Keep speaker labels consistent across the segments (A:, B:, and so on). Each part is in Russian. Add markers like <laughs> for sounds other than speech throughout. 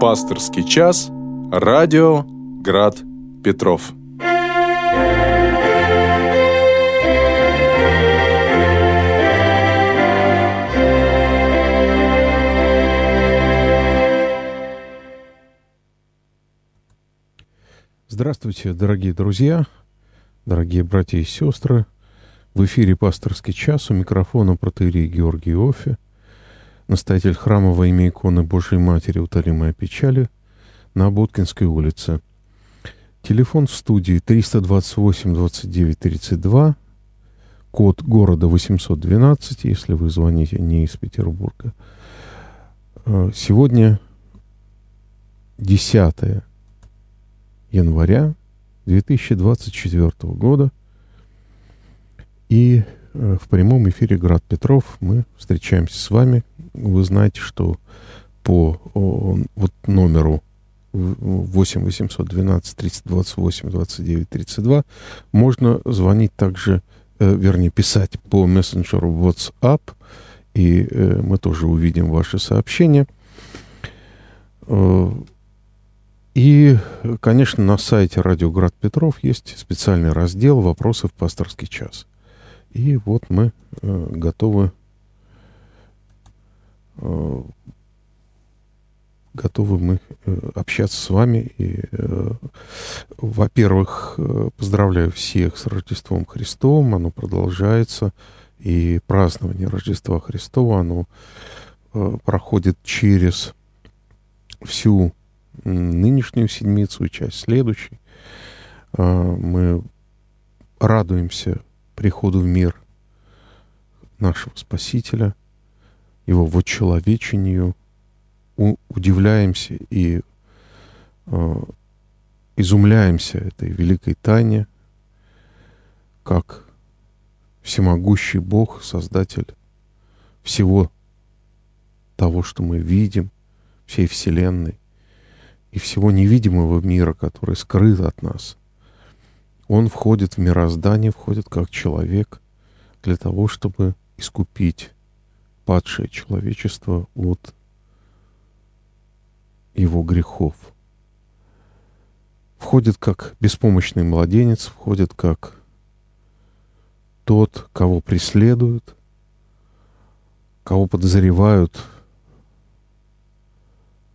A: Пасторский час. Радио Град Петров.
B: Здравствуйте, дорогие друзья, дорогие братья и сестры. В эфире «Пасторский час» у микрофона протеерей Георгий Офи, настоятель храма во имя иконы Божьей Матери «Утолимая печали» на Боткинской улице. Телефон в студии 328-29-32, код города 812, если вы звоните не из Петербурга. Э, сегодня 10 января 2024 года. И э, в прямом эфире «Град Петров» мы встречаемся с вами. Вы знаете, что по вот номеру 8 812 328 29 32 можно звонить также, э, вернее, писать по мессенджеру WhatsApp, и э, мы тоже увидим ваши сообщения. И, конечно, на сайте Радио Град Петров есть специальный раздел «Вопросы в пасторский час». И вот мы э, готовы э, готовы мы э, общаться с вами. И, э, во-первых, э, поздравляю всех с Рождеством Христовым. Оно продолжается. И празднование Рождества Христова, оно э, проходит через всю нынешнюю седмицу и часть следующей. Мы радуемся приходу в мир нашего Спасителя, его вочеловечению, удивляемся и а, изумляемся этой великой тайне, как всемогущий Бог, Создатель всего того, что мы видим, всей Вселенной, и всего невидимого мира, который скрыт от нас. Он входит в мироздание, входит как человек для того, чтобы искупить падшее человечество от его грехов. Входит как беспомощный младенец, входит как тот, кого преследуют, кого подозревают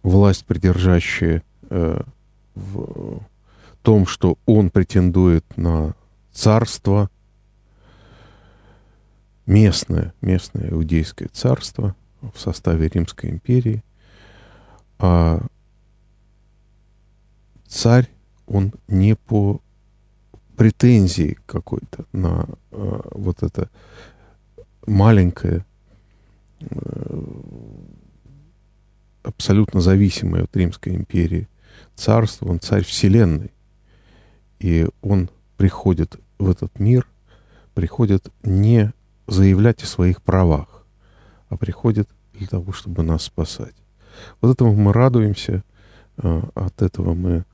B: власть, придержащая э, в том, что он претендует на царство, местное, местное иудейское царство в составе Римской империи, а царь, он не по претензии какой-то на э, вот это маленькое э, абсолютно зависимое от Римской империи царство, он царь вселенной. И он приходит в этот мир, приходит не заявлять о своих правах, а приходит для того, чтобы нас спасать. Вот этому мы радуемся, а, от этого мы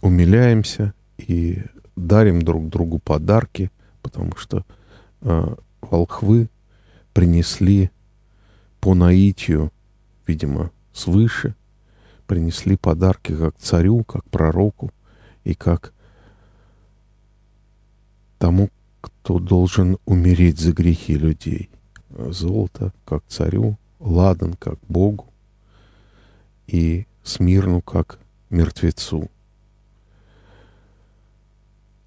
B: умиляемся и дарим друг другу подарки, потому что а, волхвы принесли по наитию, видимо, свыше, принесли подарки как царю, как пророку и как тому, кто должен умереть за грехи людей. Золото как царю, ладан как Богу и смирну как мертвецу.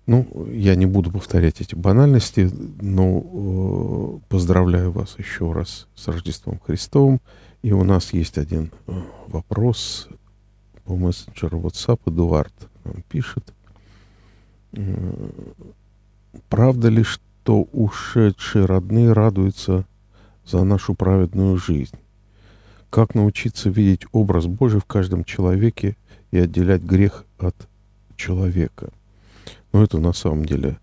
B: Ну, я не буду повторять эти банальности, но э, поздравляю вас еще раз с Рождеством Христовым. И у нас есть один э, вопрос по мессенджеру WhatsApp. Эдуард нам пишет. Правда ли, что ушедшие родные радуются за нашу праведную жизнь? Как научиться видеть образ Божий в каждом человеке и отделять грех от человека? Ну, это на самом деле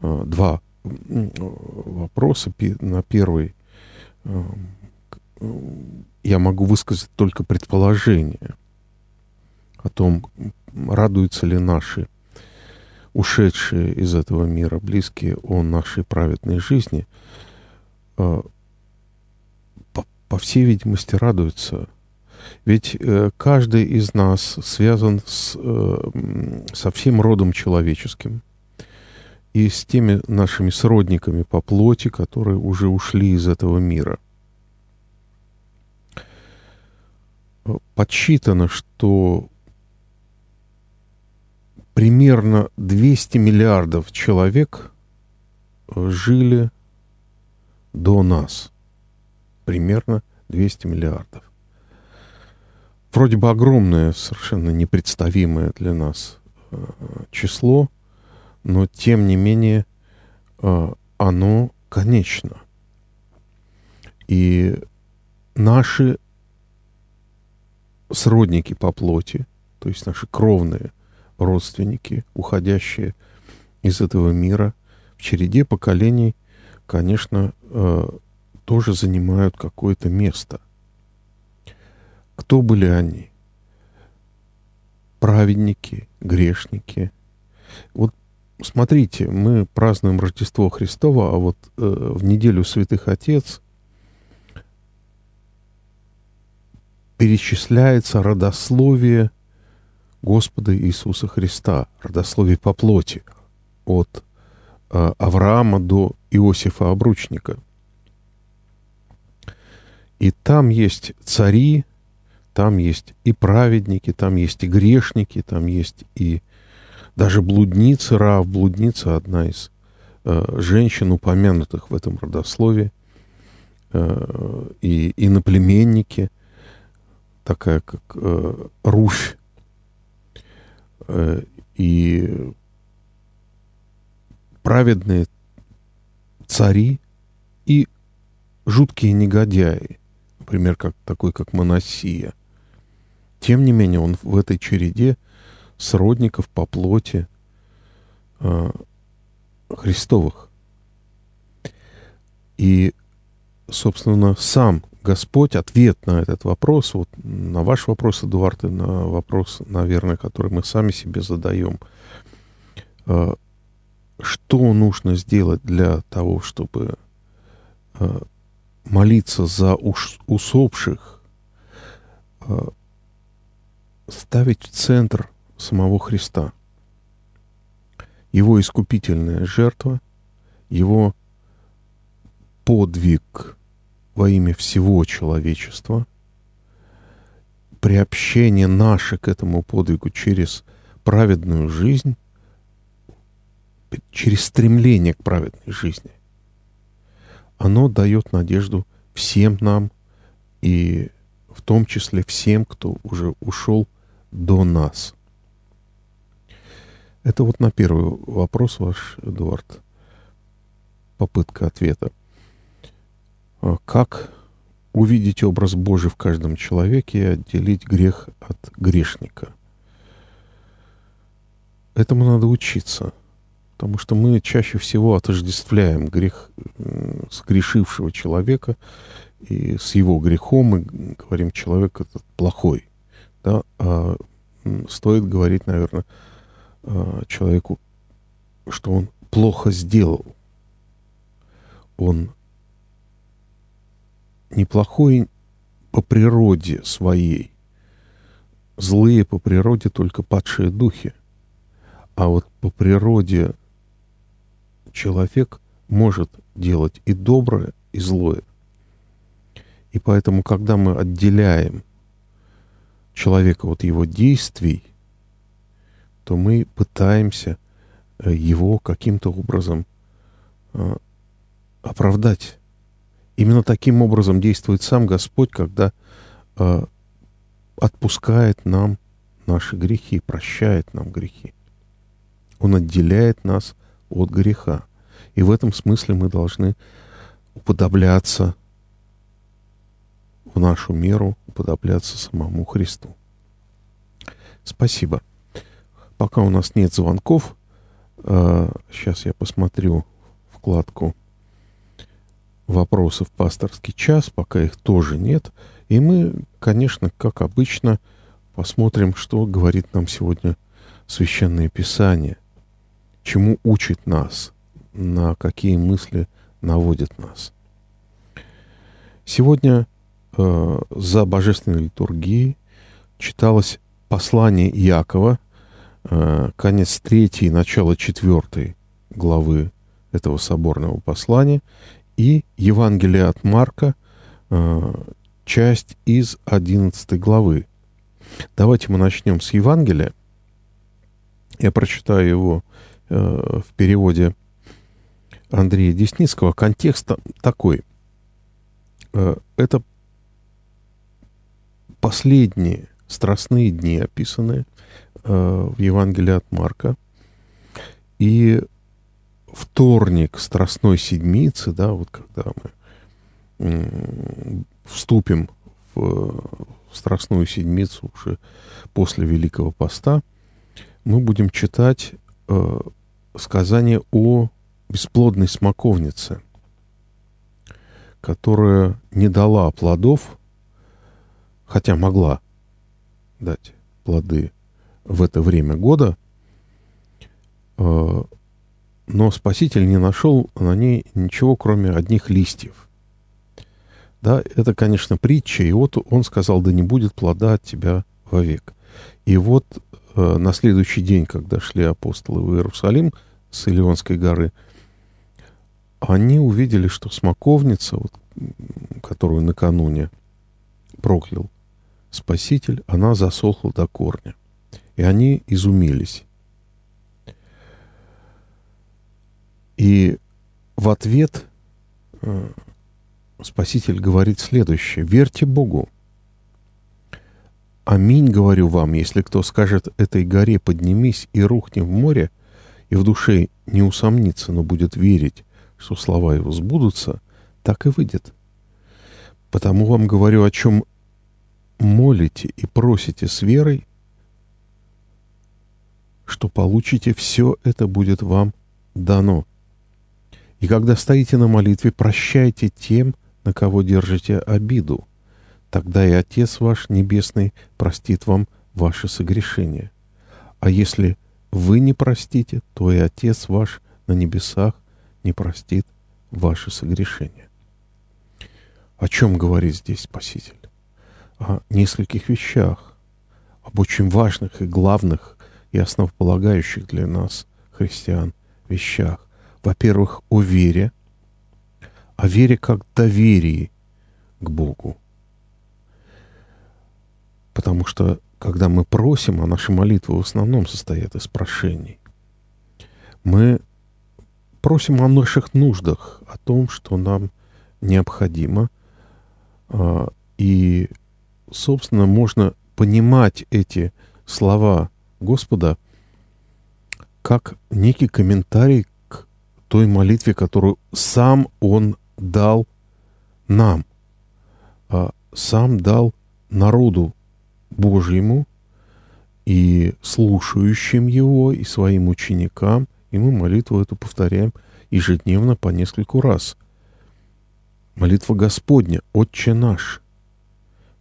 B: э, два вопроса. На первый эм, я могу высказать только предположение о том, радуются ли наши ушедшие из этого мира близкие о нашей праведной жизни. А, по, по всей видимости, радуются. Ведь э, каждый из нас связан с, э, со всем родом человеческим и с теми нашими сродниками по плоти, которые уже ушли из этого мира. Подсчитано, что примерно 200 миллиардов человек жили до нас. Примерно 200 миллиардов. Вроде бы огромное, совершенно непредставимое для нас э, число, но тем не менее э, оно конечно. И наши сродники по плоти, то есть наши кровные родственники, уходящие из этого мира, в череде поколений, конечно, э, тоже занимают какое-то место. Кто были они? Праведники, грешники. Вот смотрите, мы празднуем Рождество Христово, а вот э, в неделю Святых Отец перечисляется родословие Господа Иисуса Христа, родословие по плоти, от э, Авраама до Иосифа Обручника – и там есть цари, там есть и праведники, там есть и грешники, там есть и даже блудницы, Рав, блудница одна из э, женщин, упомянутых в этом родословии, э, и иноплеменники, такая как э, Руфь, и праведные цари и жуткие негодяи, например, как, такой, как Моносия. Тем не менее, он в этой череде сродников по плоти э, Христовых. И, собственно, сам Господь ответ на этот вопрос, вот на ваш вопрос, Эдуард, и на вопрос, наверное, который мы сами себе задаем, э, что нужно сделать для того, чтобы э, молиться за усопших, а, ставить в центр самого Христа. Его искупительная жертва, его подвиг во имя всего человечества, приобщение наше к этому подвигу через праведную жизнь, через стремление к праведной жизни оно дает надежду всем нам и в том числе всем, кто уже ушел до нас. Это вот на первый вопрос ваш, Эдуард, попытка ответа. А как увидеть образ Божий в каждом человеке и отделить грех от грешника? Этому надо учиться – Потому что мы чаще всего отождествляем грех сгрешившего человека и с его грехом мы говорим, человек этот плохой. Да? А стоит говорить, наверное, а, человеку, что он плохо сделал. Он неплохой по природе своей. Злые по природе только падшие духи. А вот по природе человек может делать и доброе, и злое. И поэтому, когда мы отделяем человека от его действий, то мы пытаемся э, его каким-то образом э, оправдать. Именно таким образом действует сам Господь, когда э, отпускает нам наши грехи, прощает нам грехи. Он отделяет нас от греха. И в этом смысле мы должны уподобляться в нашу меру, уподобляться самому Христу. Спасибо. Пока у нас нет звонков, сейчас я посмотрю вкладку вопросов пасторский час, пока их тоже нет. И мы, конечно, как обычно, посмотрим, что говорит нам сегодня Священное Писание чему учит нас, на какие мысли наводит нас. Сегодня э, за божественной литургией читалось послание Якова, э, конец третьей, начало четвертой главы этого соборного послания, и Евангелие от Марка, э, часть из одиннадцатой главы. Давайте мы начнем с Евангелия. Я прочитаю его э, в переводе Андрея Десницкого. Контекст такой. Э, это последние страстные дни, описанные в Евангелии от Марка. И вторник Страстной Седмицы, да, вот когда мы вступим в Страстную Седмицу уже после Великого Поста, мы будем читать э, сказание о бесплодной смоковнице, которая не дала плодов, хотя могла дать плоды в это время года, э, но Спаситель не нашел на ней ничего, кроме одних листьев. Да, это, конечно, притча, и вот он сказал, да не будет плода от тебя вовек. И вот э, на следующий день, когда шли апостолы в Иерусалим с Илионской горы, они увидели, что смоковница, вот, которую накануне проклял Спаситель, она засохла до корня. И они изумились. И в ответ э, Спаситель говорит следующее. «Верьте Богу. Аминь, говорю вам, если кто скажет этой горе «поднимись и рухни в море», и в душе не усомнится, но будет верить, что слова его сбудутся, так и выйдет. Потому вам говорю, о чем молите и просите с верой, что получите, все это будет вам дано. И когда стоите на молитве, прощайте тем, на кого держите обиду. Тогда и Отец ваш Небесный простит вам ваши согрешения. А если вы не простите, то и Отец ваш на небесах не простит ваши согрешения. О чем говорит здесь Спаситель? О нескольких вещах, об очень важных и главных и основополагающих для нас, христиан, вещах. Во-первых, о вере – о вере как доверии к Богу. Потому что, когда мы просим, а наши молитвы в основном состоят из прошений, мы просим о наших нуждах, о том, что нам необходимо. А, и, собственно, можно понимать эти слова Господа как некий комментарий той молитве, которую сам Он дал нам, а сам дал народу Божьему и слушающим его, и своим ученикам, и мы молитву эту повторяем ежедневно по нескольку раз. Молитва Господня, Отче наш.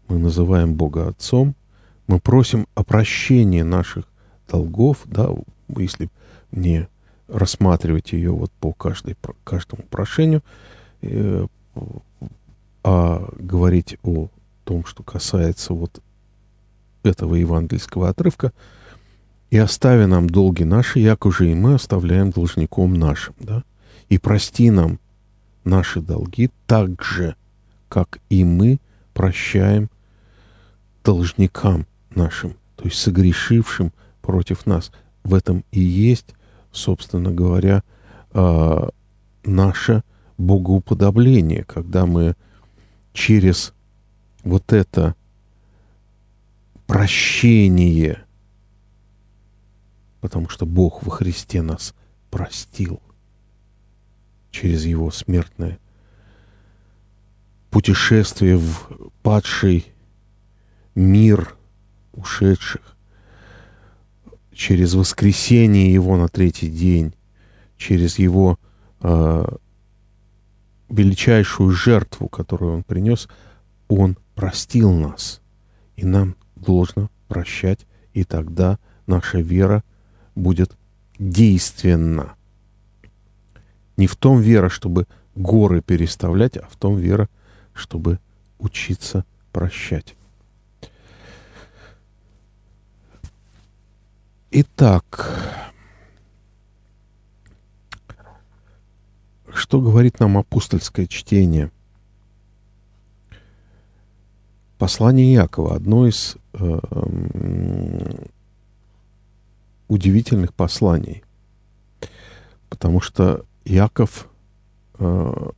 B: Мы называем Бога Отцом, мы просим о прощении наших долгов, да, если не рассматривать ее вот по каждой, каждому прошению, Э, а говорить о том, что касается вот этого евангельского отрывка, и остави нам долги наши, як уже и мы оставляем должником нашим, да, и прости нам наши долги так же, как и мы прощаем должникам нашим, то есть согрешившим против нас. В этом и есть, собственно говоря, а, наша богоуподобление, когда мы через вот это прощение, потому что Бог во Христе нас простил через Его смертное путешествие в падший мир ушедших, через воскресение Его на третий день, через Его э, величайшую жертву, которую Он принес, Он простил нас. И нам должно прощать, и тогда наша вера будет действенна. Не в том вера, чтобы горы переставлять, а в том вера, чтобы учиться прощать. Итак, что говорит нам апостольское чтение? Послание Якова, одно из э, удивительных посланий, потому что Яков, э,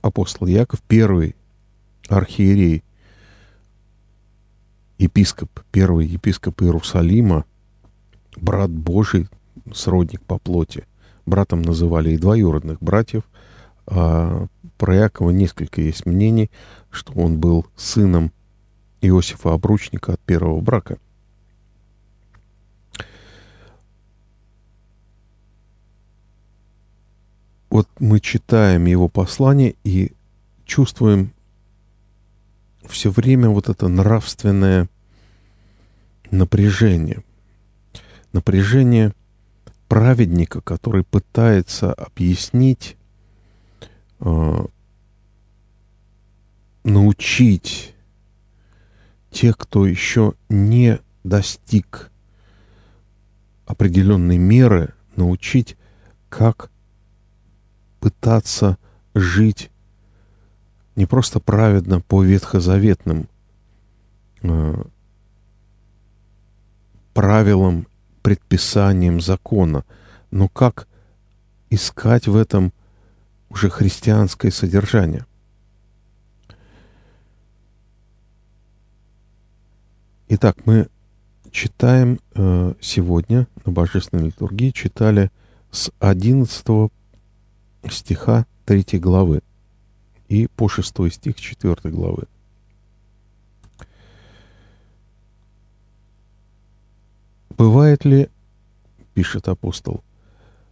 B: апостол Яков, первый архиерей епископ, первый епископ Иерусалима, брат Божий, сродник по плоти. Братом называли и двоюродных братьев. А про Якова несколько есть мнений, что он был сыном Иосифа Обручника от первого брака. Вот мы читаем его послание и чувствуем все время вот это нравственное напряжение. Напряжение праведника, который пытается объяснить, э, научить тех, кто еще не достиг определенной меры, научить, как пытаться жить не просто праведно по ветхозаветным э, правилам, предписаниям закона, но как искать в этом уже христианское содержание. Итак, мы читаем э, сегодня на Божественной литургии, читали с 11 стиха 3 главы и по 6 стих 4 главы. Бывает ли, пишет апостол,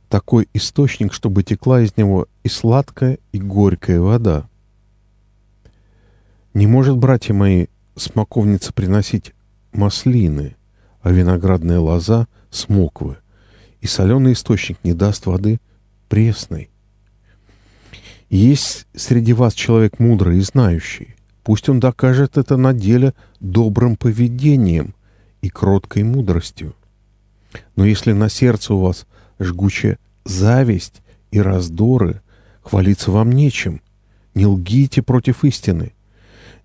B: такой источник, чтобы текла из него и сладкая, и горькая вода? Не может, братья мои, смоковница приносить маслины, а виноградная лоза — смоквы, и соленый источник не даст воды пресной. Есть среди вас человек мудрый и знающий. Пусть он докажет это на деле добрым поведением и кроткой мудростью. Но если на сердце у вас жгучая зависть и раздоры, хвалиться вам нечем. Не лгите против истины.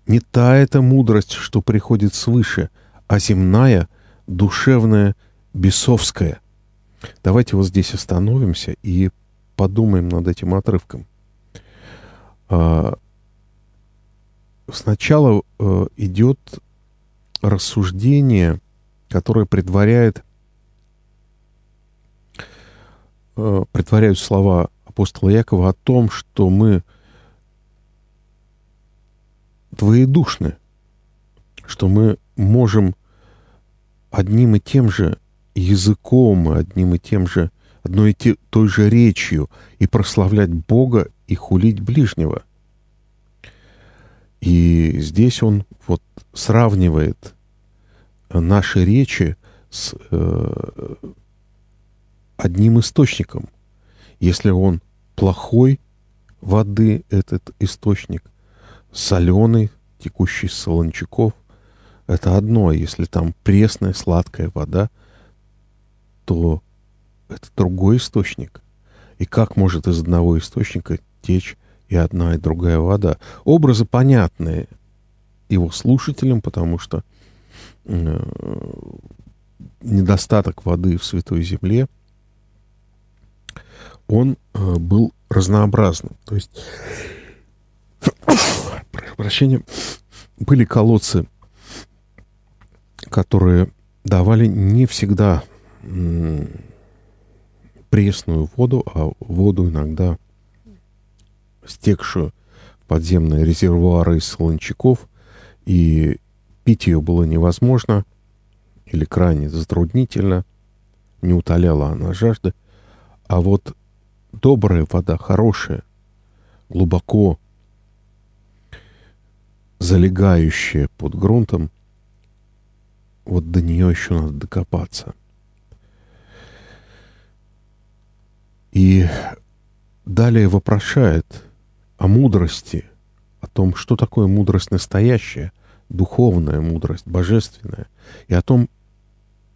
B: Не та эта мудрость, что приходит свыше, а земная, душевная, бесовская. Давайте вот здесь остановимся и подумаем над этим отрывком. А, сначала э, идет рассуждение, которое предваряет, э, предваряют слова апостола Якова о том, что мы двоедушны, что мы можем одним и тем же языком, одним и тем же, одной и той же речью и прославлять Бога и хулить ближнего. И здесь он вот сравнивает наши речи с э, одним источником. Если он плохой воды, этот источник, соленый, текущий с солончаков, это одно. Если там пресная, сладкая вода, то это другой источник. И как может из одного источника течь и одна, и другая вода. Образы понятные его слушателям, потому что э, недостаток воды в Святой Земле, он э, был разнообразным. То есть, прощения, были колодцы, которые давали не всегда пресную воду, а воду иногда стекшую подземные резервуары из солончаков, и пить ее было невозможно или крайне затруднительно, не утоляла она жажды. А вот добрая вода, хорошая, глубоко залегающая под грунтом, вот до нее еще надо докопаться. И далее вопрошает – о мудрости, о том, что такое мудрость настоящая, духовная мудрость, божественная, и о том,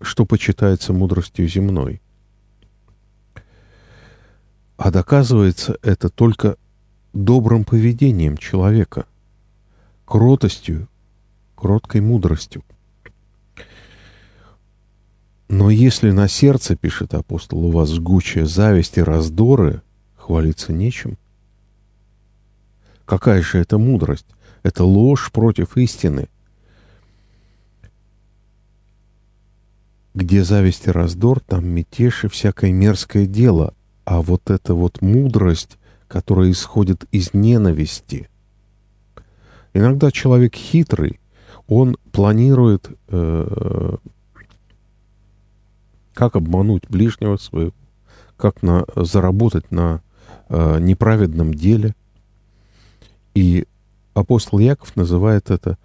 B: что почитается мудростью земной. А доказывается это только добрым поведением человека, кротостью, кроткой мудростью. Но если на сердце, пишет апостол, у вас жгучая зависть и раздоры, хвалиться нечем. Какая же это мудрость? Это ложь против истины. Где зависть и раздор, там мятеж и всякое мерзкое дело. А вот эта вот мудрость, которая исходит из ненависти. Иногда человек хитрый, он планирует э, как обмануть ближнего своего, как на, заработать на э, неправедном деле. И апостол Яков называет это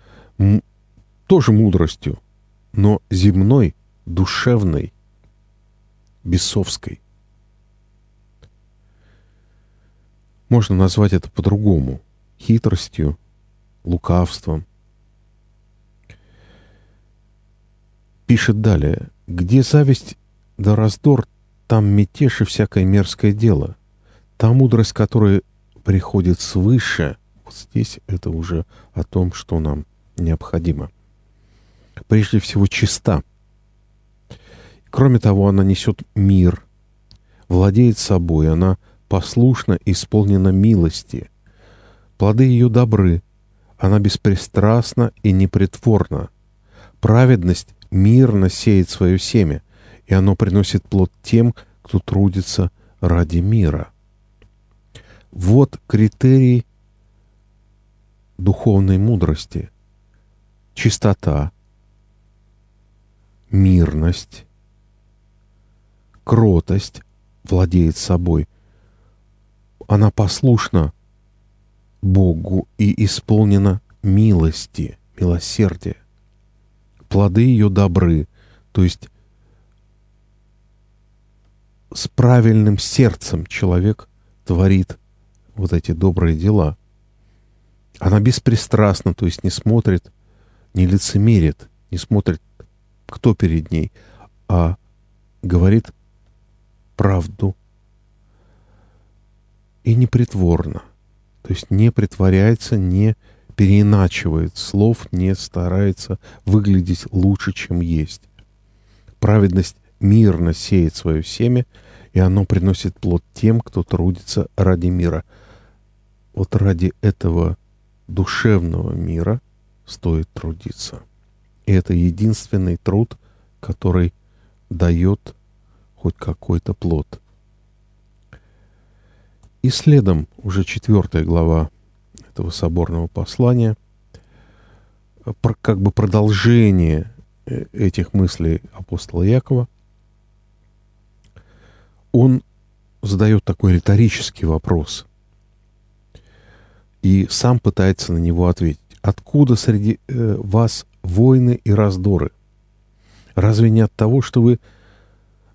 B: тоже мудростью, но земной, душевной, бесовской. Можно назвать это по-другому. Хитростью, лукавством. Пишет далее. Где зависть да раздор, там мятеж и всякое мерзкое дело. Та мудрость, которая приходит свыше, здесь это уже о том, что нам необходимо. Прежде всего, чиста. Кроме того, она несет мир, владеет собой, она послушна исполнена милости. Плоды ее добры, она беспристрастна и непритворна. Праведность мирно сеет свое семя — и оно приносит плод тем, кто трудится ради мира. Вот критерий духовной мудрости. Чистота, мирность, кротость владеет собой. Она послушна Богу и исполнена милости, милосердия. Плоды ее добры, то есть с правильным сердцем человек творит вот эти добрые дела. Она беспристрастна, то есть не смотрит, не лицемерит, не смотрит, кто перед ней, а говорит правду и непритворно. То есть не притворяется, не переиначивает слов, не старается выглядеть лучше, чем есть. Праведность мирно сеет свое семя, и оно приносит плод тем, кто трудится ради мира. Вот ради этого душевного мира стоит трудиться. И это единственный труд, который дает хоть какой-то плод. И следом уже четвертая глава этого соборного послания, как бы продолжение э, этих мыслей апостола Якова, он задает такой риторический вопрос и сам пытается на него ответить. Откуда среди э, вас войны и раздоры? Разве не от того, что вы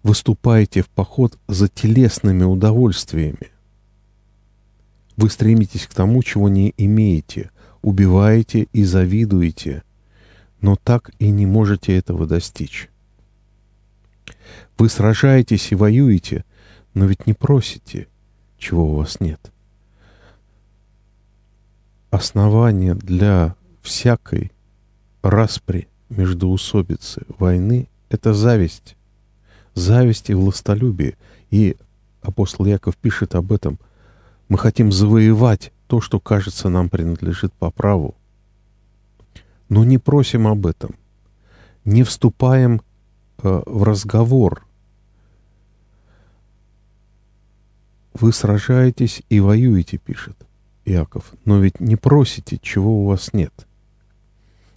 B: выступаете в поход за телесными удовольствиями? Вы стремитесь к тому, чего не имеете, убиваете и завидуете, но так и не можете этого достичь. Вы сражаетесь и воюете, но ведь не просите, чего у вас нет. Основание для всякой распри, междоусобицы, войны — это зависть. Зависть и властолюбие. И апостол Яков пишет об этом. Мы хотим завоевать то, что, кажется, нам принадлежит по праву. Но не просим об этом. Не вступаем э, в разговор Вы сражаетесь и воюете, пишет Яков, но ведь не просите, чего у вас нет.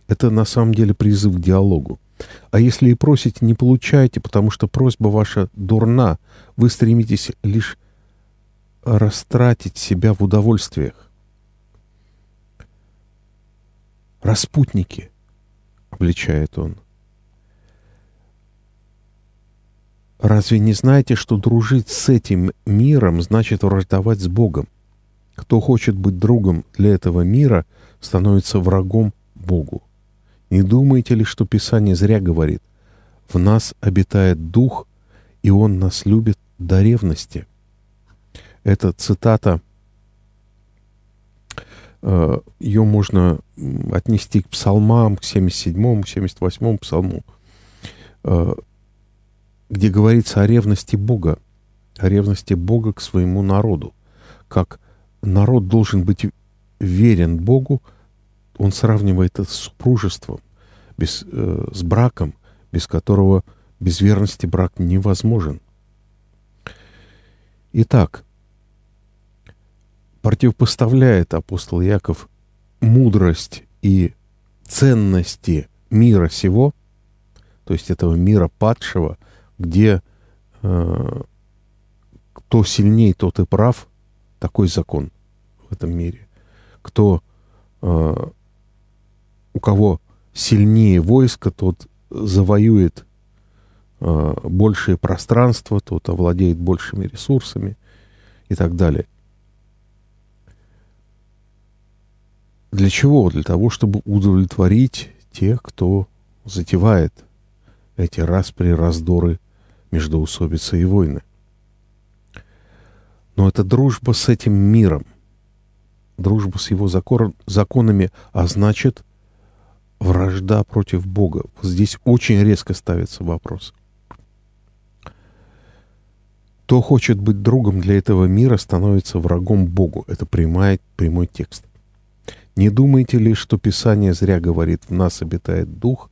B: Это на самом деле призыв к диалогу. А если и просите, не получаете, потому что просьба ваша дурна. Вы стремитесь лишь растратить себя в удовольствиях. Распутники, обличает он, Разве не знаете, что дружить с этим миром значит враждовать с Богом? Кто хочет быть другом для этого мира, становится врагом Богу. Не думаете ли, что Писание зря говорит? В нас обитает Дух, и Он нас любит до ревности. Это цитата, э, ее можно отнести к псалмам, к 77-му, 78-му псалму, э, где говорится о ревности Бога, о ревности Бога к своему народу, как народ должен быть верен Богу, он сравнивает это с супружеством, без, э, с браком, без которого без верности брак невозможен. Итак, противопоставляет апостол Яков мудрость и ценности мира сего, то есть этого мира падшего, где э, кто сильнее, тот и прав, такой закон в этом мире. Кто, э, у кого сильнее войско, тот завоюет э, большее пространство, тот овладеет большими ресурсами и так далее. Для чего? Для того, чтобы удовлетворить тех, кто затевает эти распри, раздоры, междоусобицы и войны. Но это дружба с этим миром, дружба с его закон, законами, а значит вражда против Бога. Вот здесь очень резко ставится вопрос. Кто хочет быть другом для этого мира, становится врагом Богу. Это прямой, прямой текст. Не думайте ли, что Писание зря говорит, в нас обитает Дух,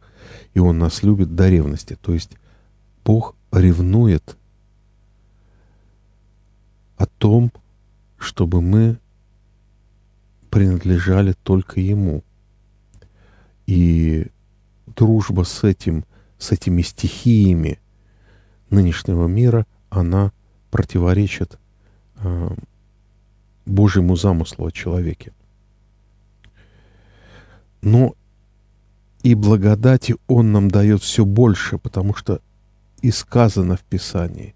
B: и Он нас любит до ревности. То есть Бог ревнует том, чтобы мы принадлежали только Ему. И дружба с этим, с этими стихиями нынешнего мира, она противоречит э, Божьему замыслу о человеке. Но и благодати Он нам дает все больше, потому что и сказано в Писании.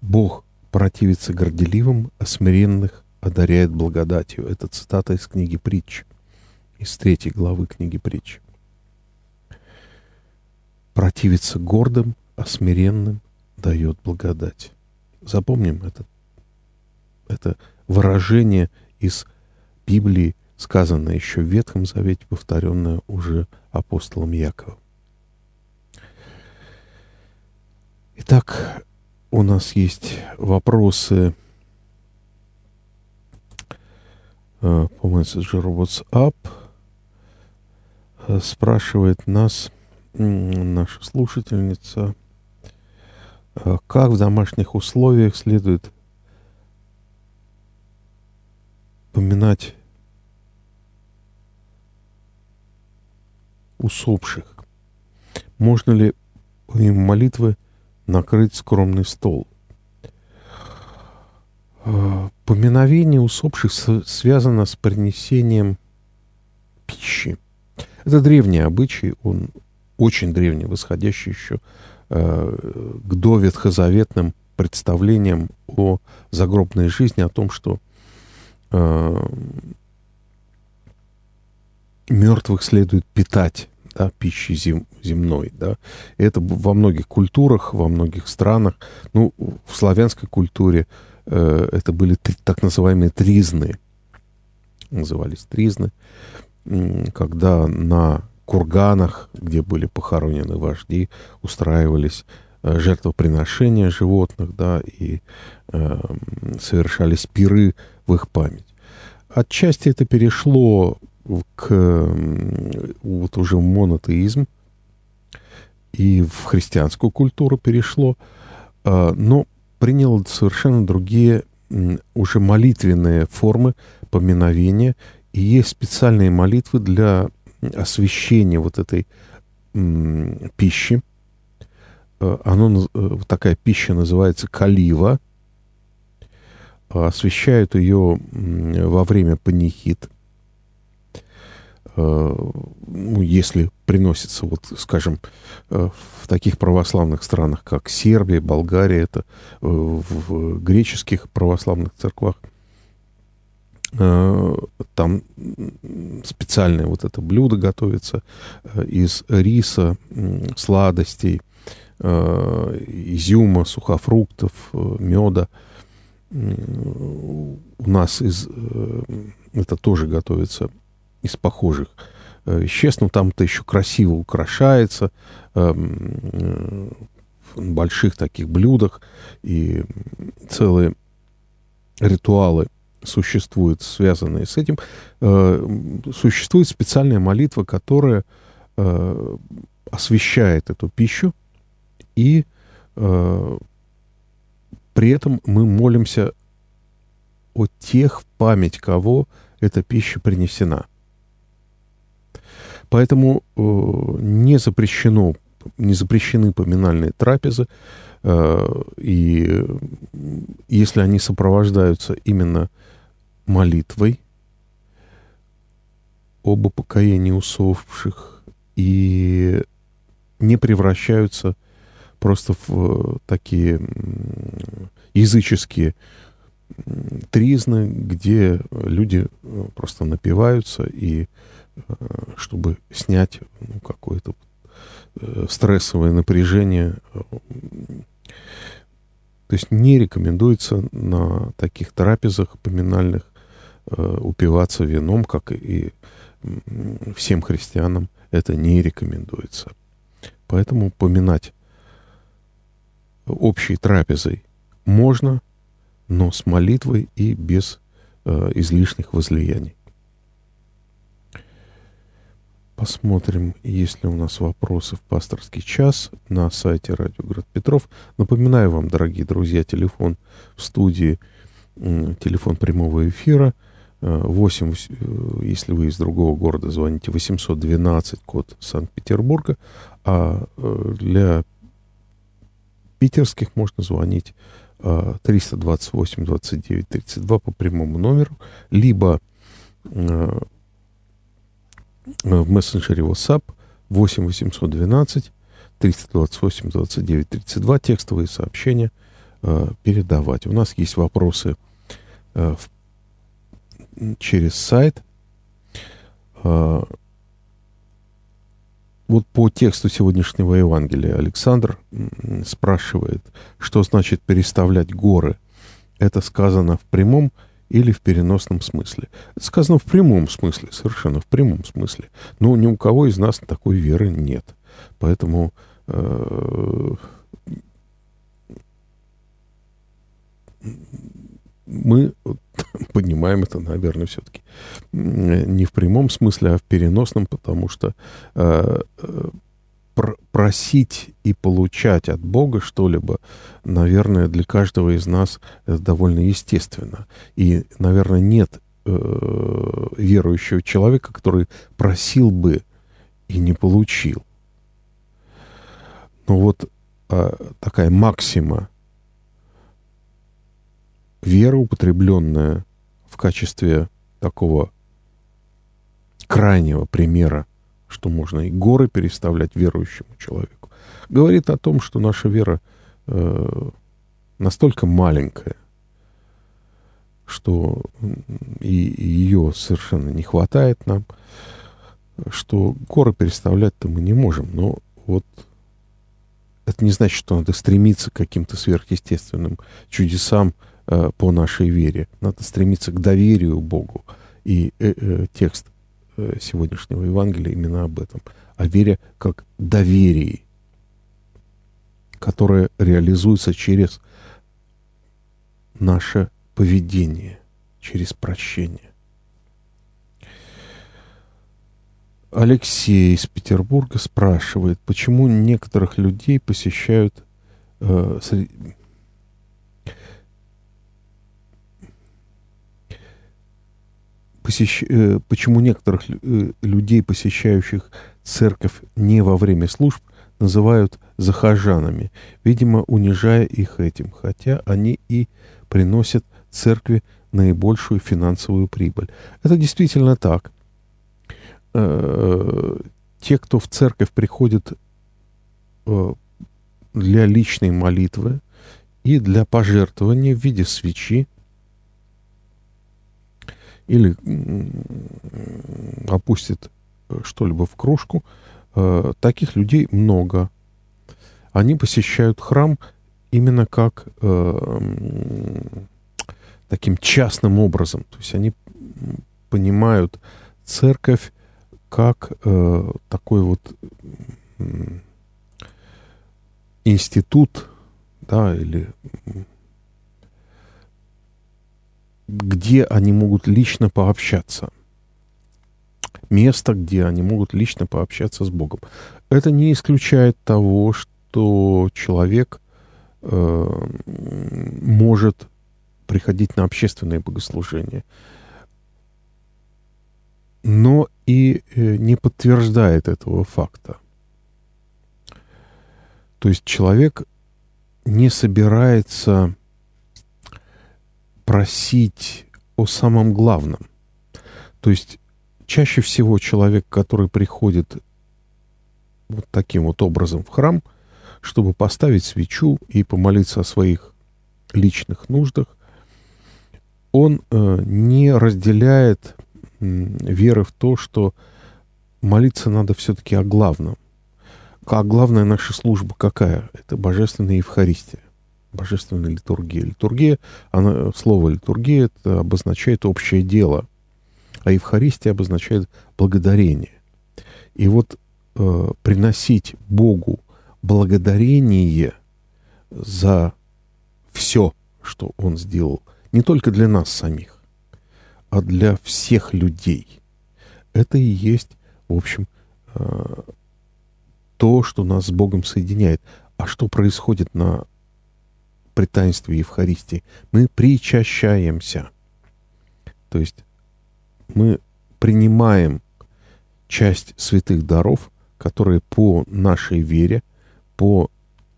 B: Бог противится горделивым, а смиренных одаряет благодатью. Это цитата из книги «Притч», из третьей главы книги «Притч». Противится гордым, а смиренным дает благодать. Запомним это, это выражение из Библии, сказанное еще в Ветхом Завете, повторенное уже апостолом Яковом. Итак, у нас есть вопросы э, по мессенджеру WhatsApp. Спрашивает нас наша слушательница, э, как в домашних условиях следует поминать усопших. Можно ли помимо молитвы накрыть скромный стол. А, поминовение усопших связано с принесением пищи. Это древний обычай, он очень древний, восходящий еще э, к доветхозаветным представлениям о загробной жизни, о том, что э, мертвых следует питать да, пищи зем, земной. Да. Это во многих культурах, во многих странах. Ну, в славянской культуре э, это были три, так называемые тризны. Назывались тризны. Когда на курганах, где были похоронены вожди, устраивались э, жертвоприношения животных, да, и э, совершались пиры в их память. Отчасти это перешло к вот уже монотеизм и в христианскую культуру перешло, а, но приняло совершенно другие уже молитвенные формы поминовения, и есть специальные молитвы для освещения вот этой пищи. А, оно, э, такая пища называется калива. Освещают ее во время панихид – если приносится, вот, скажем, э, в таких православных странах, как Сербия, Болгария, это э, в греческих православных церквах, Э, там специальное вот это блюдо готовится э, из риса, сладостей, э, изюма, сухофруктов, меда. У нас из, это тоже готовится из похожих веществ, но там это еще красиво украшается в больших таких блюдах. И целые ритуалы существуют, связанные с этим, э, существует специальная молитва, которая э, освещает эту пищу, и э, при этом мы молимся о тех, в память кого эта пища принесена. Поэтому э, не запрещено, не запрещены поминальные трапезы, э, и если они сопровождаются именно молитвой об упокоении усопших и не превращаются просто в такие языческие тризны, где люди э, просто напиваются и э, чтобы снять ну, какое-то э, стрессовое напряжение то есть не рекомендуется на таких трапезах поминальных Э, упиваться вином, как и всем христианам, это не рекомендуется. Поэтому поминать общей трапезой можно, но с молитвой и без э, излишних возлияний. Посмотрим, есть ли у нас вопросы в пасторский час на сайте Радио Град Петров. Напоминаю вам, дорогие друзья, телефон в студии, телефон прямого эфира 8, э, если вы из другого города звоните, 812, код Санкт-Петербурга, а э, для питерских можно звонить 328 29 32 по прямому номеру, либо э, в мессенджере WhatsApp 8 812 328 29 32 текстовые сообщения передавать. У нас есть вопросы в через сайт. Вот по тексту сегодняшнего Евангелия Александр спрашивает, что значит переставлять горы. Это сказано в прямом или в переносном смысле? Это сказано в прямом смысле, совершенно в прямом смысле. Но ни у кого из нас такой веры нет. Поэтому э, мы <laughs> понимаем это, наверное, все-таки не в прямом смысле, а в переносном, потому что э, э просить и получать от Бога что-либо, наверное, для каждого из нас это довольно естественно. И, наверное, нет э, верующего человека, который просил бы и не получил. Но вот э, такая максима вера, употребленная в качестве такого крайнего примера, что можно и горы переставлять верующему человеку, говорит о том, что наша вера э, настолько маленькая, что и, и ее совершенно не хватает нам, что горы переставлять-то мы не можем. Но вот это не значит, что надо стремиться к каким-то сверхъестественным чудесам, э, по нашей вере. Надо стремиться к доверию Богу. И э, э, текст сегодняшнего Евангелия именно об этом. О вере как доверии, которое реализуется через наше поведение, через прощение. Алексей из Петербурга спрашивает, почему некоторых людей посещают э, посещ... Э, почему некоторых э, людей, посещающих церковь не во время служб, называют захожанами, видимо, унижая их этим, хотя они и приносят церкви наибольшую финансовую прибыль. Это действительно так. Э, те, кто в церковь приходит для личной молитвы и для пожертвования в виде свечи, или опустит что-либо в кружку. Э, таких людей много. Они посещают храм именно как э, таким частным образом. То есть они понимают церковь как э, такой вот э, институт, да, или где они могут лично пообщаться. Место, где они могут лично пообщаться с Богом. Это не исключает того, что человек э, может приходить на общественные богослужения, но и э, не подтверждает этого факта. То есть человек не собирается просить о самом главном. То есть чаще всего человек, который приходит вот таким вот образом в храм, чтобы поставить свечу и помолиться о своих личных нуждах, он э, не разделяет веры в то, что молиться надо все-таки о главном. А главная наша служба какая? Это божественная Евхаристия божественная литургия. Литургия, она, слово литургия это обозначает общее дело, а Евхаристия обозначает благодарение. И вот э, приносить Богу благодарение за все, что Он сделал, не только для нас самих, а для всех людей. Это и есть, в общем, э, то, что нас с Богом соединяет. А что происходит на при таинстве Евхаристии, мы причащаемся. То есть мы принимаем часть святых даров, которые по нашей вере, по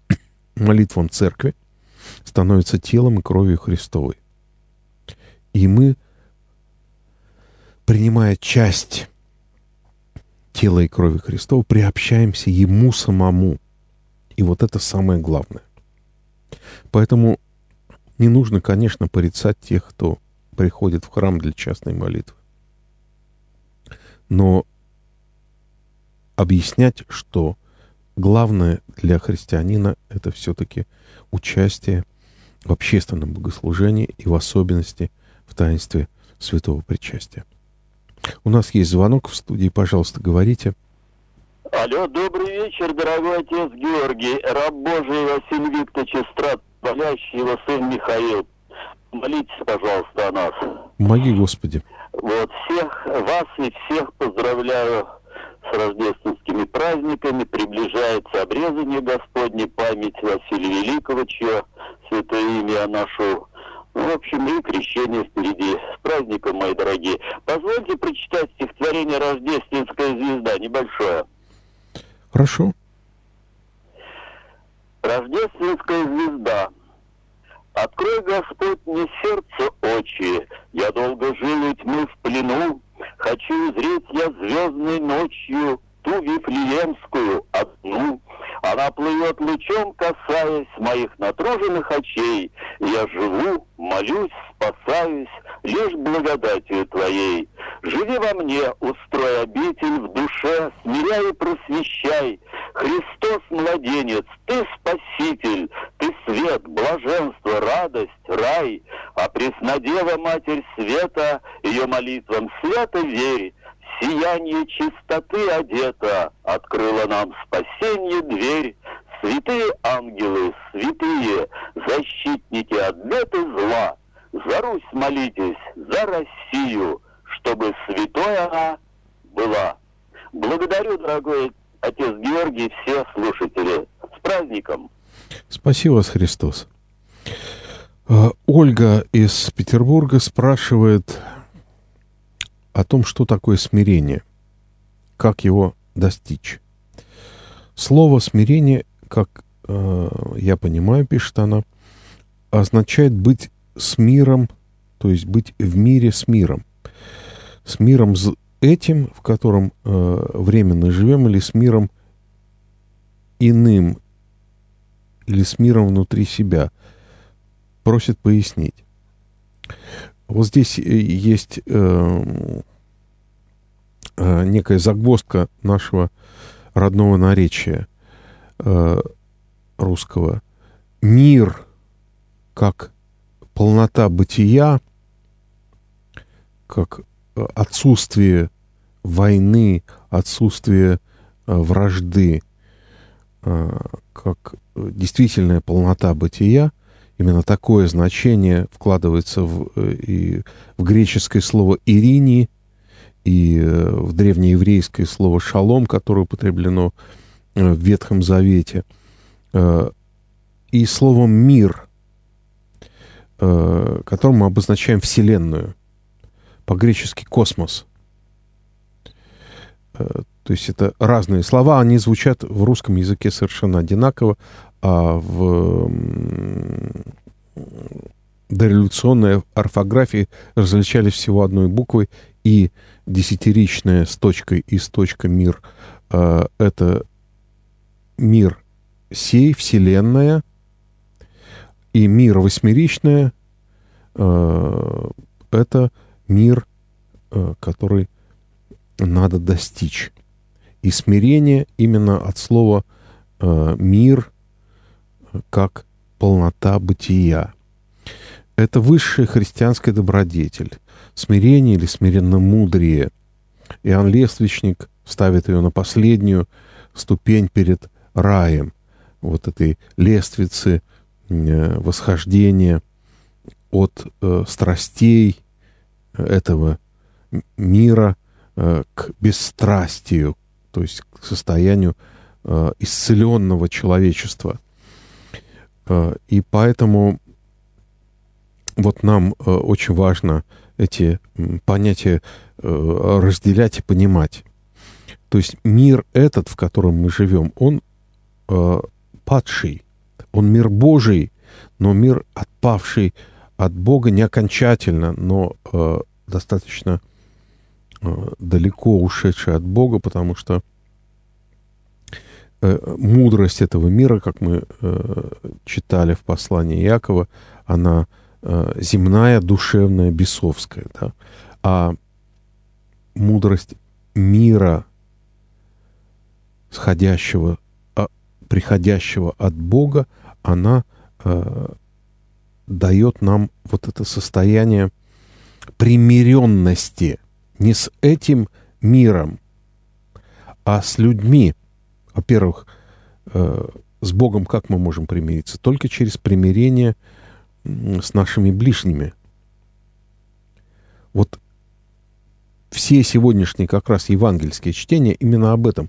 B: <clears throat> молитвам церкви становятся телом и кровью Христовой. И мы, принимая часть тела и крови Христова, приобщаемся Ему самому. И вот это самое главное. Поэтому не нужно, конечно, порицать тех, кто приходит в храм для частной молитвы. Но объяснять, что главное для христианина — это все-таки участие в общественном богослужении и в особенности в таинстве святого причастия. У нас есть звонок в студии, пожалуйста, говорите.
C: Алло, добрый вечер, дорогой отец Георгий, раб Божий Василий Викторович Страт болящий его сын Михаил. Молитесь, пожалуйста, о нас.
B: Моги, Господи.
C: Вот всех вас и всех поздравляю с рождественскими праздниками. Приближается обрезание Господней, память Василия Великого, чье святое имя я ношу. Ну, в общем, и крещение впереди. С праздником, мои дорогие. Позвольте прочитать стихотворение «Рождественская звезда», небольшое.
B: Хорошо.
C: Рождественская звезда. Открой, Господь, мне сердце очи, Я долго жил у тьмы в плену, Хочу узреть я звездной ночью Ту Вифлеемскую одну. Она плывет лучом, касаясь моих натруженных очей. Я живу, молюсь, спасаюсь, лишь благодатью Твоей. Живи во мне, устрой обитель в душе, смиряй и просвещай. Христос, младенец, Ты Спаситель, Ты свет, блаженство, радость, рай. А Преснодева, Матерь Света, Ее молитвам свято верь, сияние чистоты одета, Открыла нам спасение дверь. Святые ангелы, святые, защитники от бед зла, За Русь молитесь, за Россию, чтобы святой она была. Благодарю, дорогой отец Георгий, все слушатели. С праздником!
B: Спасибо вас, Христос. Э, Ольга из Петербурга спрашивает о том, что такое смирение, как его достичь. Слово смирение, как э, я понимаю, пишет она, означает быть с миром, то есть быть в мире с миром. С миром этим, в котором э, временно живем, или с миром иным, или с миром внутри себя, просит пояснить. вот здесь есть э, э, некая загвоздка нашего родного наречия э, русского. Мир как полнота бытия, как э, отсутствие войны, отсутствие э, вражды, э, как действительная полнота бытия, именно такое значение вкладывается в, и в греческое слово «ирини», и в древнееврейское слово «шалом», которое употреблено в Ветхом Завете, и словом «мир», которым мы обозначаем Вселенную, по-гречески «космос». Э, то есть это разные слова, они звучат в русском языке совершенно одинаково, а в дореволюционной орфографии различались всего одной буквой, и десятиричная с точкой и с точкой мир э, — это мир сей, Вселенная, и мир восьмеричная э, — это мир, который надо достичь. И смирение именно от слова э, мир как полнота бытия. Это высшая христианская добродетель. Смирение или смиренно-мудрее. Иоанн Лествичник ставит ее на последнюю ступень перед раем. Вот этой лествицы э, восхождения от э, страстей этого мира Э, к бесстрастию, то есть к состоянию э, исцеленного человечества. Э, и поэтому вот нам очень важно эти понятия разделять и понимать. То есть мир этот, в котором мы живем, он падший, он мир Божий, но мир отпавший от Бога не окончательно, но достаточно Э, далеко ушедший от Бога, потому что э, мудрость этого мира, как мы э, читали в послании Якова, она земная, душевная, бесовская. Да? А мудрость мира, сходящего, а, приходящего от Бога, она дает нам вот это состояние примиренности – не с этим миром, а с людьми. Во-первых, э, с Богом как мы можем примириться? Только через примирение с нашими ближними. Вот все сегодняшние как раз евангельские чтения именно об этом.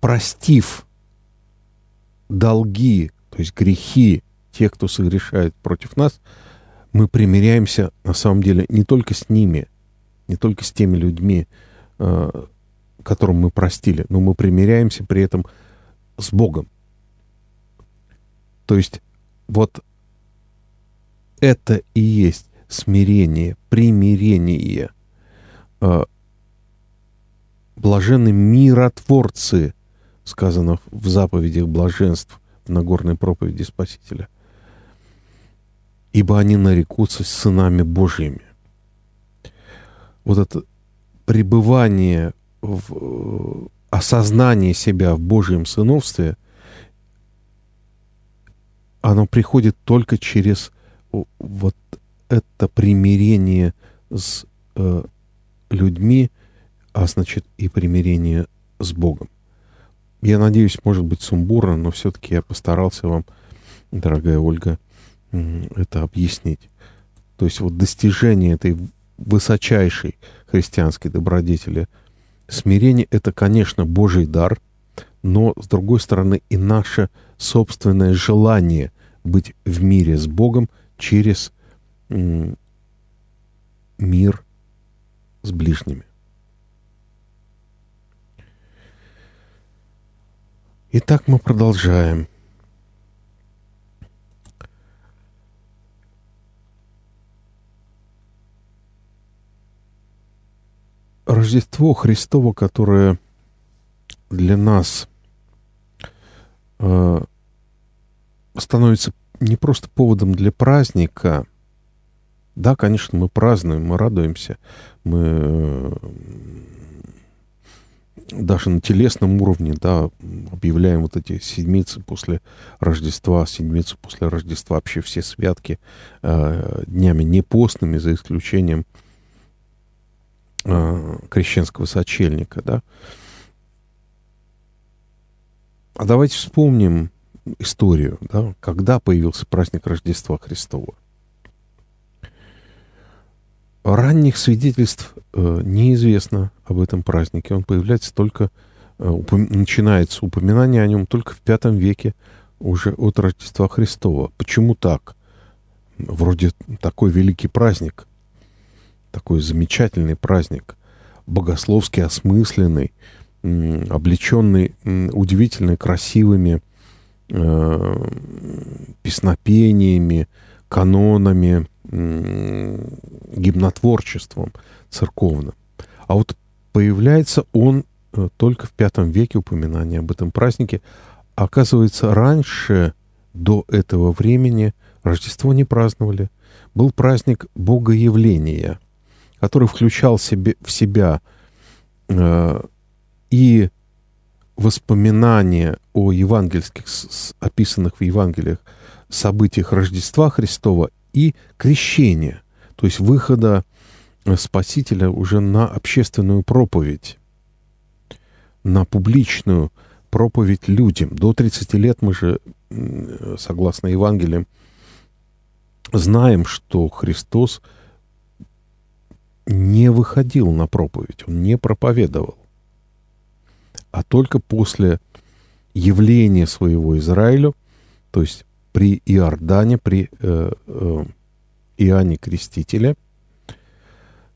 B: Простив долги, то есть грехи тех, кто согрешает против нас, мы примиряемся на самом деле не только с ними – не только с теми людьми, э, которым мы простили, но мы примиряемся при этом с Богом. То есть вот это и есть смирение, примирение. Э, блаженны миротворцы, сказано в заповедях блаженств Нагорной проповеди Спасителя. Ибо они нарекутся сынами Божьими вот это пребывание в э, осознание себя в Божьем сыновстве, оно приходит только через вот это примирение с э, людьми, а значит и примирение с Богом. Я надеюсь, может быть сумбурно, но все-таки я постарался вам, дорогая Ольга, это объяснить. То есть вот достижение этой высочайшей христианской добродетели. Смирение — это, конечно, Божий дар, но, с другой стороны, и наше собственное желание быть в мире с Богом через мир с ближними. Итак, мы продолжаем. Рождество Христово, которое для нас э, становится не просто поводом для праздника, Да, конечно, мы празднуем, мы радуемся, мы даже на телесном уровне, да, объявляем вот эти седмицы после Рождества, седмицу после Рождества, вообще все святки э, днями не постными, за исключением э, крещенского сочельника, да. А давайте вспомним историю, да, когда появился праздник Рождества Христова. Ранних свидетельств э, неизвестно об этом празднике. Он появляется только, э, начинается упоминание о нем только в V веке уже от Рождества Христова. Почему так? Вроде такой великий праздник, такой замечательный праздник, богословски осмысленный, облеченный удивительно красивыми э, песнопениями, канонами, гимнотворчеством церковным. А вот появляется он э, только в V веке упоминание об этом празднике. Оказывается, раньше, до этого времени, Рождество не праздновали. Был праздник Богоявления, который включал себе, в себя э, и воспоминания о евангельских, описанных в Евангелиях событиях Рождества Христова и крещения, то есть выхода э, Спасителя уже на общественную проповедь, на публичную проповедь людям. До 30 лет мы же, согласно Евангелиям, знаем, что Христос не выходил на проповедь, он не проповедовал а только после явления своего Израилю, то есть при Иордане, при э, э, Иоанне Крестителе,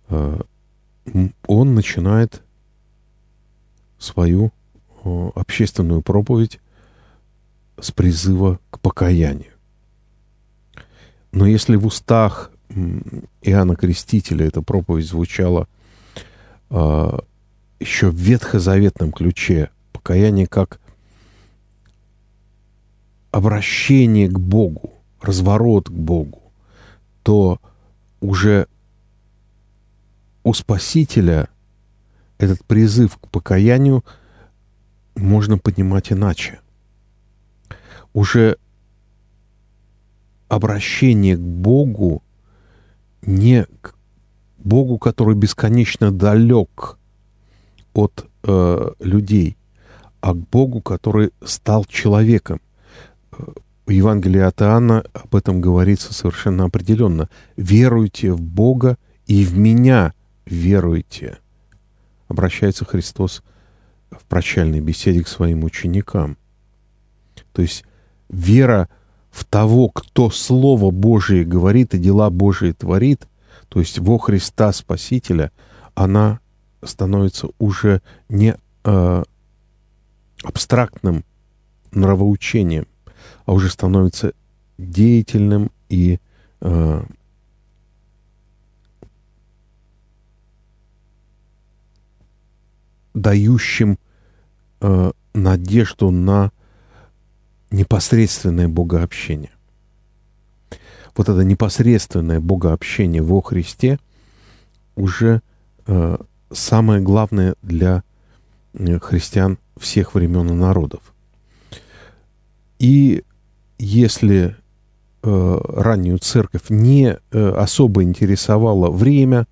B: э, он начинает свою э, общественную проповедь с призыва к покаянию. Но если в устах Иоанна Крестителя эта проповедь звучала э, еще в ветхозаветном ключе покаяние как обращение к Богу, разворот к Богу, то уже у Спасителя этот призыв к покаянию можно понимать иначе. Уже обращение к Богу не к Богу, который бесконечно далек от э, людей, а к Богу, который стал человеком. В Евангелии от Иоанна об этом говорится совершенно определенно. «Веруйте в Бога и в Меня веруйте», обращается Христос в прощальной беседе к своим ученикам. То есть вера в того, кто Слово Божие говорит и дела Божие творит, то есть во Христа Спасителя, она становится уже не э, абстрактным нравоучением, а уже становится деятельным и э, дающим э, надежду на непосредственное богообщение. Вот это непосредственное богообщение во Христе уже э, самое главное для э, христиан всех времен и народов. И если э, раннюю церковь не э, особо интересовало время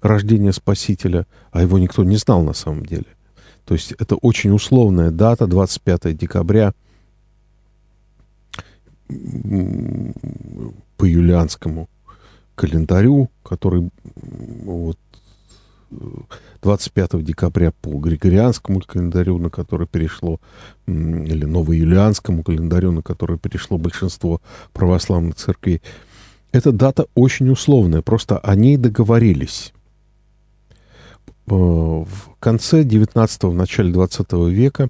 B: рождения Спасителя, а его никто не знал на самом деле, то есть это очень условная дата, 25 декабря по юлианскому календарю, который вот 25 декабря по Григорианскому календарю, на который перешло, или новоюлианскому календарю, на который перешло большинство православных церквей. Эта дата очень условная, просто о ней договорились. Э, в конце 19-го, в начале 20 века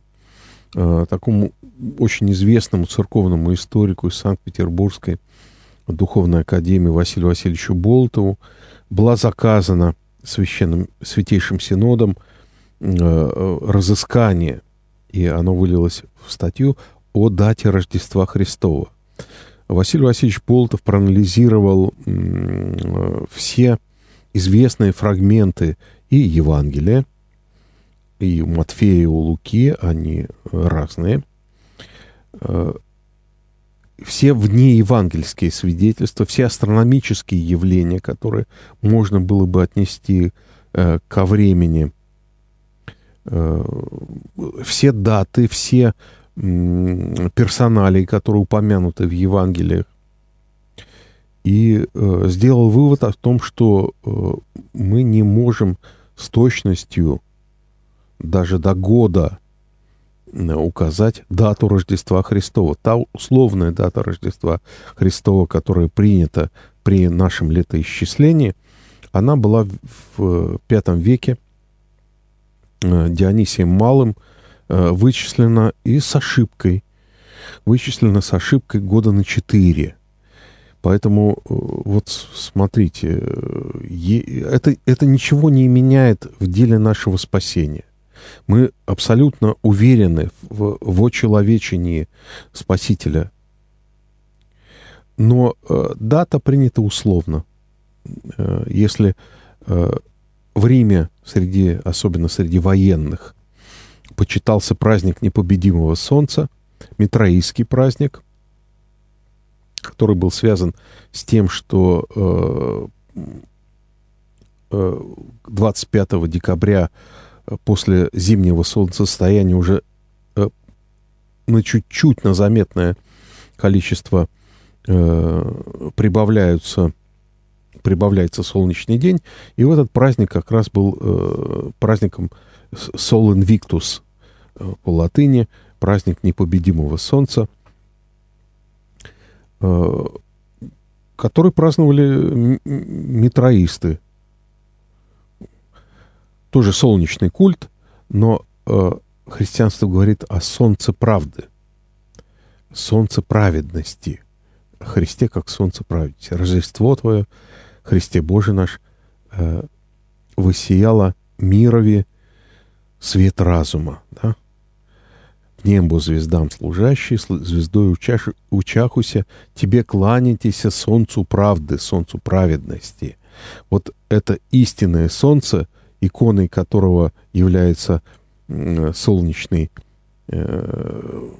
B: э, такому очень известному церковному историку из Санкт-Петербургской духовной академии Василию Васильевичу Болтову была заказана священным, святейшим синодом э, э, разыскание, и оно вылилось в статью о дате Рождества Христова. Василий Васильевич Болтов проанализировал все известные фрагменты и Евангелия, и у Матфея, и у Луки, они разные. Э, все внеевангельские свидетельства, все астрономические явления, которые можно было бы отнести э, ко времени, э, все даты, все персоналии, которые упомянуты в Евангелиях, и э, сделал вывод о том, что э, мы не можем с точностью даже до года э, указать дату Рождества Христова. Та условная дата Рождества Христова, которая принята при нашем летоисчислении, она была в V веке э, Дионисием Малым э, вычислена и с ошибкой. Вычислена с ошибкой года на 4. Поэтому э, вот смотрите, э, это, это ничего не меняет в деле нашего спасения. Мы абсолютно уверены в, в очеловечении Спасителя. Но э, дата принята условно. Э, если э, в Риме, среди, особенно среди военных, почитался праздник непобедимого солнца, Митраистский праздник – который был связан с тем, что 25 э, э, декабря после зимнего солнцестояния уже на чуть-чуть, на заметное количество прибавляются прибавляется солнечный день, и в этот праздник как раз был праздником Sol Invictus по латыни, праздник непобедимого солнца, Э, который праздновали метроисты. Тоже солнечный культ, но э, христианство говорит о солнце правды, солнце праведности, Христе как солнце праведности. Рождество Твое, Христе Боже наш, э, высияло мирови свет разума. Да? небу звездам служащий, звездой учаш, учахуся, тебе кланяйтесь солнцу правды, солнцу праведности. Вот это истинное солнце, иконой которого является солнечный э,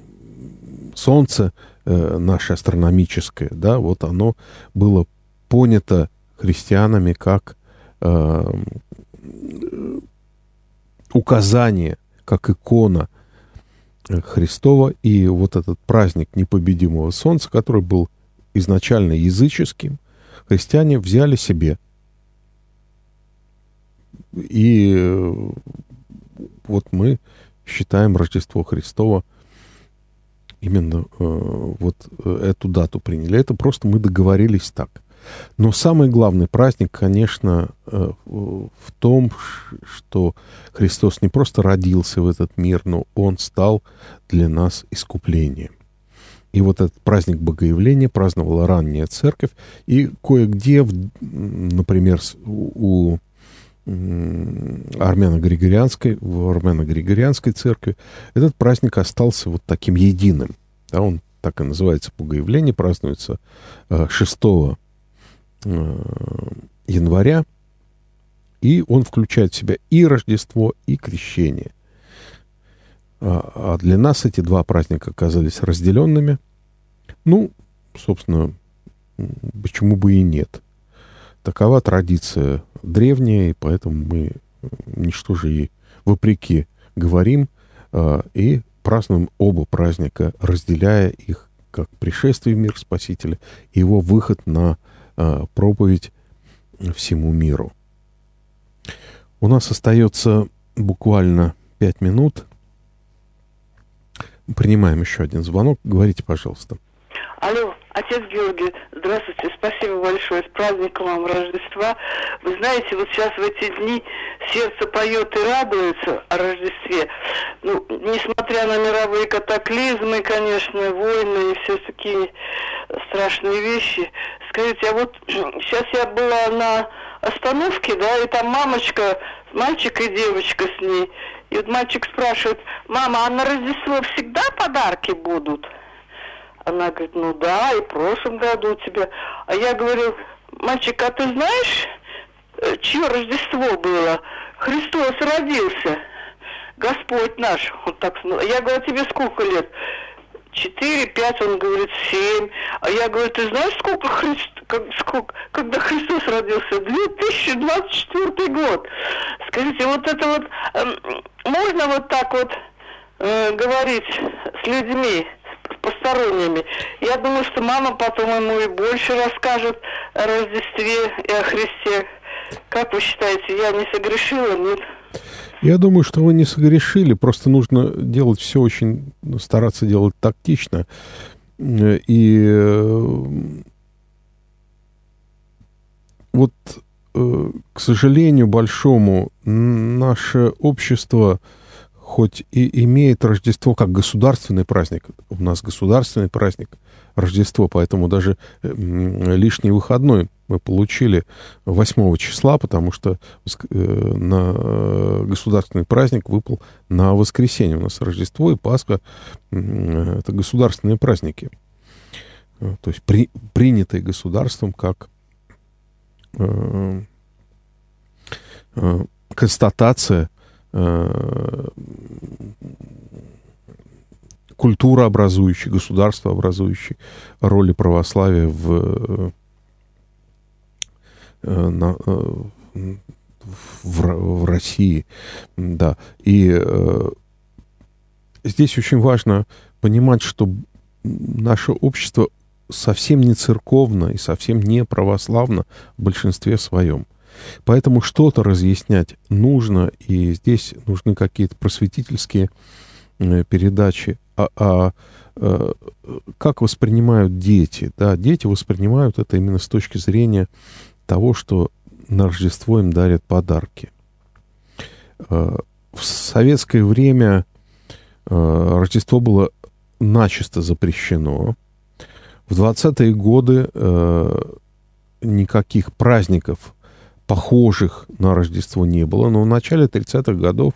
B: солнце э, наше астрономическое, да, вот оно было понято христианами как э, указание, как икона – Христова и вот этот праздник непобедимого солнца, который был изначально языческим, христиане взяли себе. И вот мы считаем Рождество Христово именно э, вот э, эту дату приняли. Это просто мы договорились так. Но самый главный праздник, конечно, э, в том, что Христос не просто родился в этот мир, но Он стал для нас искуплением. И вот этот праздник Богоявления праздновала ранняя церковь. И кое-где, например, у армяно-григорианской, в армяно-григорианской церкви этот праздник остался вот таким единым. Да, он так и называется Богоявление, празднуется 6 э, Э, января, и он включает в себя и Рождество, и Крещение. А, а для нас эти два праздника оказались разделенными. Ну, собственно, почему бы и нет. Такова традиция древняя, и поэтому мы ничто же и вопреки говорим э, и празднуем оба праздника, разделяя их как пришествие в мир Спасителя и его выход на Э, проповедь всему миру. У нас остается буквально пять минут. Принимаем еще один звонок. Говорите, пожалуйста.
D: Алло, отец Георгий, здравствуйте, спасибо большое, с праздником вам Рождества. Вы знаете, вот сейчас в эти дни сердце поет и радуется о Рождестве. Ну, несмотря на мировые катаклизмы, конечно, войны и все такие страшные вещи. Скажите, а вот <clears throat> сейчас я была на остановке, да, и там мамочка, мальчик и девочка с ней. И вот мальчик спрашивает, мама, а на Рождество всегда подарки будут? Она говорит, ну да, и в прошлом году у тебя. А я говорю, мальчик, а ты знаешь, э, чье Рождество было? Христос родился. Господь наш. Вот так. Я говорю, тебе сколько лет? Четыре, пять, он говорит, семь. А я говорю, ты знаешь, сколько Христ, как, сколько, когда Христос родился? 2024 год. Скажите, вот это вот, э, можно вот так вот э, говорить с людьми, посторонними? Я думаю, что мама потом ему и больше расскажет о Рождестве и о Христе. Как вы считаете, я не согрешила, нет?
B: Я думаю, что вы не согрешили, просто нужно делать все очень, стараться делать тактично. И э, вот, э, к сожалению большому, наше общество хоть и имеет Рождество как государственный праздник, у нас государственный праздник Рождество, поэтому даже лишний выходной мы получили 8 числа, потому что э, на э, государственный праздник выпал на воскресенье. У нас Рождество и Пасха — это государственные праздники. Э, то есть при, принятые государством как э, э, констатация э, культурообразующей, государствообразующей роли православия в Э, на, э, в, в России, да. И э, здесь очень важно понимать, что наше общество совсем не церковно и совсем не православно в большинстве своем. Поэтому что-то разъяснять нужно, и здесь нужны какие-то просветительские э, передачи. А, а э, как воспринимают дети? Да, дети воспринимают это именно с точки зрения того, что на Рождество им дарят подарки. Э, в советское время Рождество было начисто запрещено. В 20-е годы никаких праздников, похожих на Рождество, не было. Но в начале 30-х годов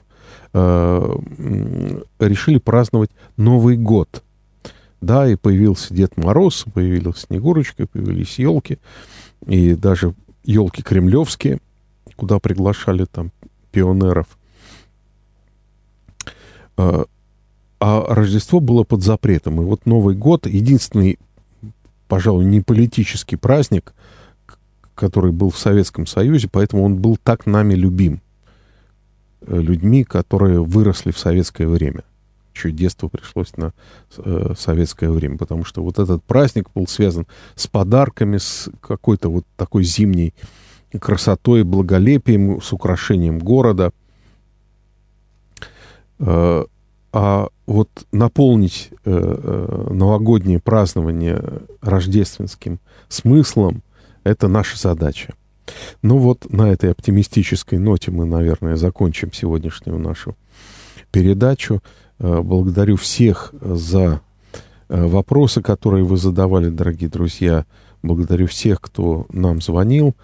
B: решили праздновать Новый год. Да, и появился Дед Мороз, появилась Снегурочка, появились елки. И даже елки кремлевские, куда приглашали там пионеров. А, а Рождество было под запретом. И вот Новый год, единственный, пожалуй, не политический праздник, который был в Советском Союзе, поэтому он был так нами любим. Э, людьми, которые выросли в советское время чье детство пришлось на э, советское время, потому что вот этот праздник был связан с подарками, с какой-то вот такой зимней красотой, благолепием, с украшением города. Э, а вот наполнить э, э, новогоднее празднование рождественским смыслом — это наша задача. Ну вот на этой оптимистической ноте мы, наверное, закончим сегодняшнюю нашу передачу. Э, благодарю всех за э, вопросы, которые вы задавали, дорогие друзья. Благодарю всех, кто нам звонил.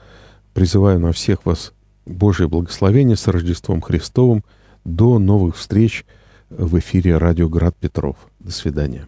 B: Призываю на всех вас Божье благословение с Рождеством Христовым. До новых встреч в эфире Радио Град Петров. До свидания.